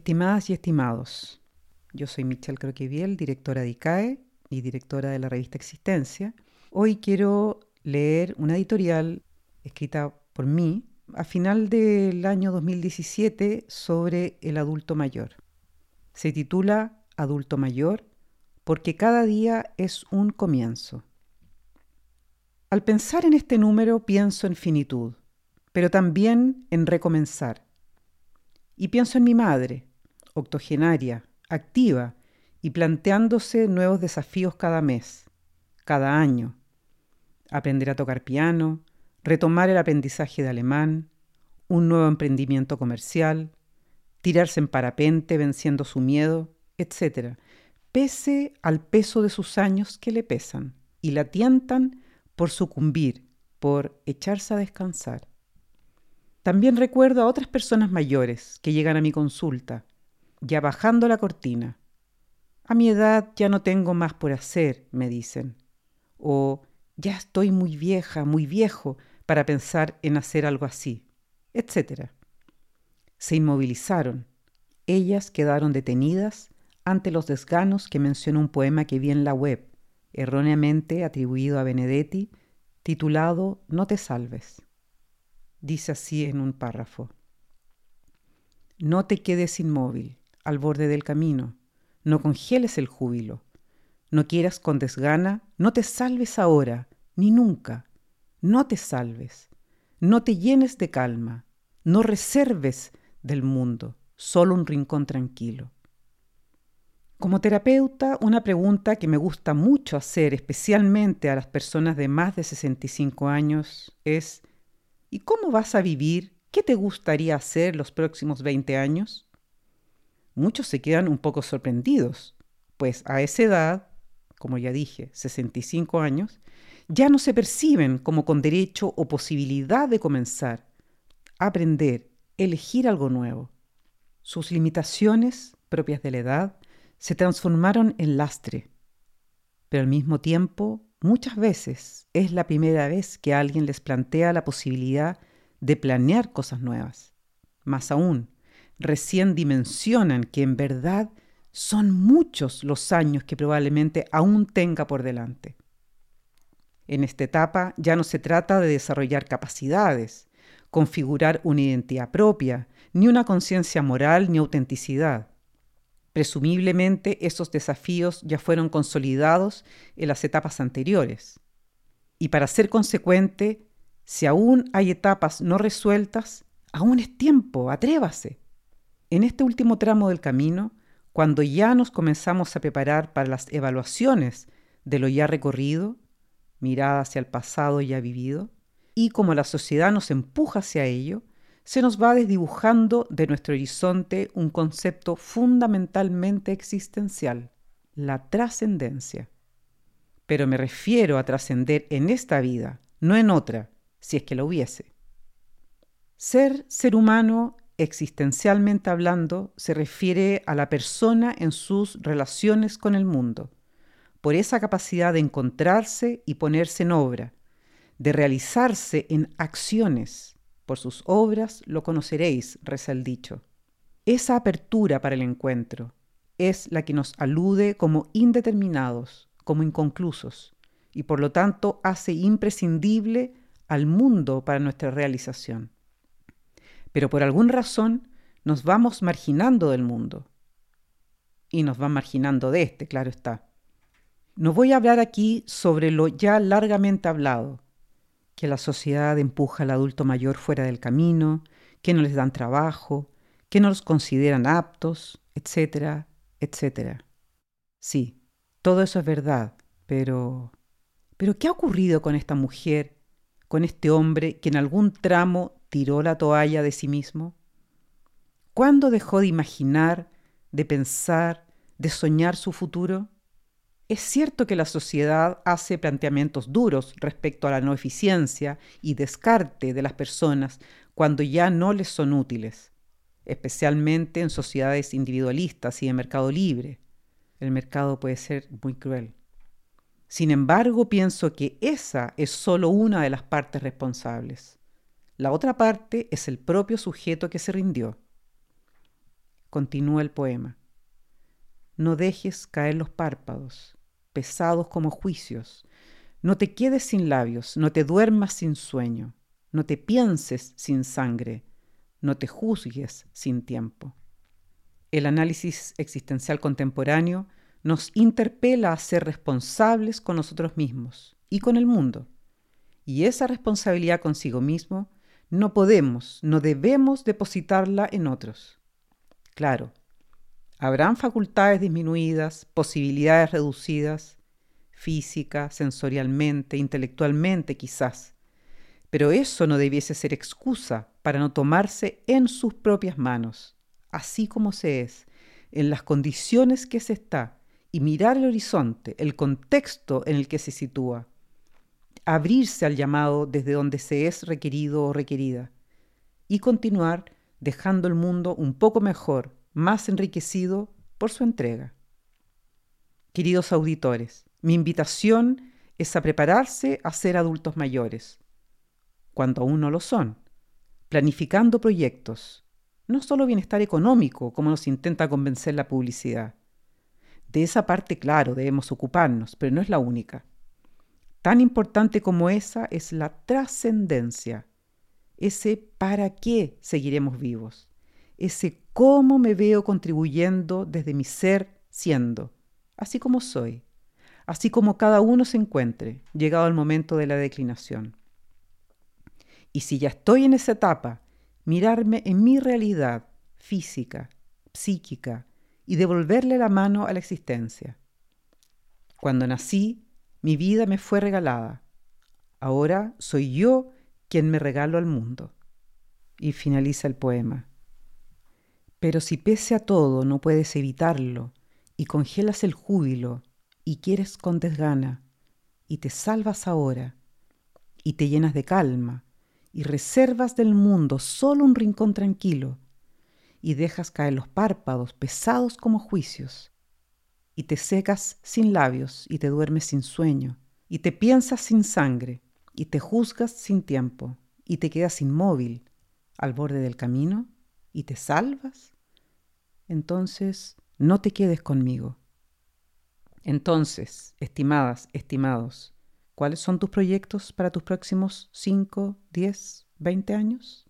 Estimadas y estimados, yo soy Michelle Croqueviel, directora de ICAE y directora de la revista Existencia. Hoy quiero leer una editorial escrita por mí a final del año 2017 sobre el adulto mayor. Se titula Adulto mayor porque cada día es un comienzo. Al pensar en este número pienso en finitud, pero también en recomenzar. Y pienso en mi madre, octogenaria, activa y planteándose nuevos desafíos cada mes, cada año. Aprender a tocar piano, retomar el aprendizaje de alemán, un nuevo emprendimiento comercial, tirarse en parapente venciendo su miedo, etc., pese al peso de sus años que le pesan y la tientan por sucumbir, por echarse a descansar. También recuerdo a otras personas mayores que llegan a mi consulta, ya bajando la cortina. A mi edad ya no tengo más por hacer, me dicen. O ya estoy muy vieja, muy viejo para pensar en hacer algo así, etc. Se inmovilizaron. Ellas quedaron detenidas ante los desganos que menciona un poema que vi en la web, erróneamente atribuido a Benedetti, titulado No te salves. Dice así en un párrafo. No te quedes inmóvil, al borde del camino, no congeles el júbilo, no quieras con desgana, no te salves ahora, ni nunca, no te salves, no te llenes de calma, no reserves del mundo solo un rincón tranquilo. Como terapeuta, una pregunta que me gusta mucho hacer, especialmente a las personas de más de 65 años, es ¿y cómo vas a vivir? ¿Qué te gustaría hacer los próximos 20 años? Muchos se quedan un poco sorprendidos, pues a esa edad, como ya dije, 65 años, ya no se perciben como con derecho o posibilidad de comenzar, aprender, elegir algo nuevo. Sus limitaciones, propias de la edad, se transformaron en lastre. Pero al mismo tiempo, muchas veces es la primera vez que alguien les plantea la posibilidad de planear cosas nuevas. Más aún, recién dimensionan que en verdad son muchos los años que probablemente aún tenga por delante. En esta etapa ya no se trata de desarrollar capacidades, configurar una identidad propia, ni una conciencia moral ni autenticidad. Presumiblemente esos desafíos ya fueron consolidados en las etapas anteriores. Y para ser consecuente, si aún hay etapas no resueltas, aún es tiempo, atrévase. En este último tramo del camino, cuando ya nos comenzamos a preparar para las evaluaciones de lo ya recorrido, mirada hacia el pasado ya vivido, y como la sociedad nos empuja hacia ello, se nos va desdibujando de nuestro horizonte un concepto fundamentalmente existencial, la trascendencia. Pero me refiero a trascender en esta vida, no en otra, si es que la hubiese. Ser ser humano, existencialmente hablando, se refiere a la persona en sus relaciones con el mundo, por esa capacidad de encontrarse y ponerse en obra, de realizarse en acciones, por sus obras lo conoceréis, reza el dicho. Esa apertura para el encuentro es la que nos alude como indeterminados, como inconclusos, y por lo tanto hace imprescindible al mundo para nuestra realización. Pero por alguna razón nos vamos marginando del mundo. Y nos van marginando de este, claro está. No voy a hablar aquí sobre lo ya largamente hablado, que la sociedad empuja al adulto mayor fuera del camino, que no les dan trabajo, que no los consideran aptos, etcétera, etcétera. Sí, todo eso es verdad, pero... Pero ¿qué ha ocurrido con esta mujer, con este hombre que en algún tramo tiró la toalla de sí mismo? ¿Cuándo dejó de imaginar, de pensar, de soñar su futuro? Es cierto que la sociedad hace planteamientos duros respecto a la no eficiencia y descarte de las personas cuando ya no les son útiles, especialmente en sociedades individualistas y de mercado libre. El mercado puede ser muy cruel. Sin embargo, pienso que esa es solo una de las partes responsables. La otra parte es el propio sujeto que se rindió. continúa el poema. No dejes caer los párpados, pesados como juicios. No te quedes sin labios, no te duermas sin sueño, no te pienses sin sangre, no te juzgues sin tiempo. El análisis existencial contemporáneo nos interpela a ser responsables con nosotros mismos y con el mundo. Y esa responsabilidad consigo mismo no podemos, no debemos depositarla en otros. Claro, habrán facultades disminuidas, posibilidades reducidas, física, sensorialmente, intelectualmente quizás, pero eso no debiese ser excusa para no tomarse en sus propias manos, así como se es, en las condiciones que se está, y mirar el horizonte, el contexto en el que se sitúa, abrirse al llamado desde donde se es requerido o requerida y continuar dejando el mundo un poco mejor, más enriquecido por su entrega. Queridos auditores, mi invitación es a prepararse a ser adultos mayores, cuando aún no lo son, planificando proyectos, no solo bienestar económico, como nos intenta convencer la publicidad. De esa parte, claro, debemos ocuparnos, pero no es la única. Tan importante como esa es la trascendencia, ese para qué seguiremos vivos, ese cómo me veo contribuyendo desde mi ser siendo, así como soy, así como cada uno se encuentre, llegado el momento de la declinación. Y si ya estoy en esa etapa, mirarme en mi realidad física, psíquica, y devolverle la mano a la existencia. Cuando nací, mi vida me fue regalada. Ahora soy yo quien me regalo al mundo. Y finaliza el poema. Pero si pese a todo no puedes evitarlo, y congelas el júbilo, y quieres con desgana, y te salvas ahora, y te llenas de calma, y reservas del mundo solo un rincón tranquilo, y dejas caer los párpados pesados como juicios, y te secas sin labios y te duermes sin sueño, y te piensas sin sangre, y te juzgas sin tiempo, y te quedas inmóvil al borde del camino, y te salvas, entonces no te quedes conmigo. Entonces, estimadas, estimados, ¿cuáles son tus proyectos para tus próximos 5, 10, 20 años?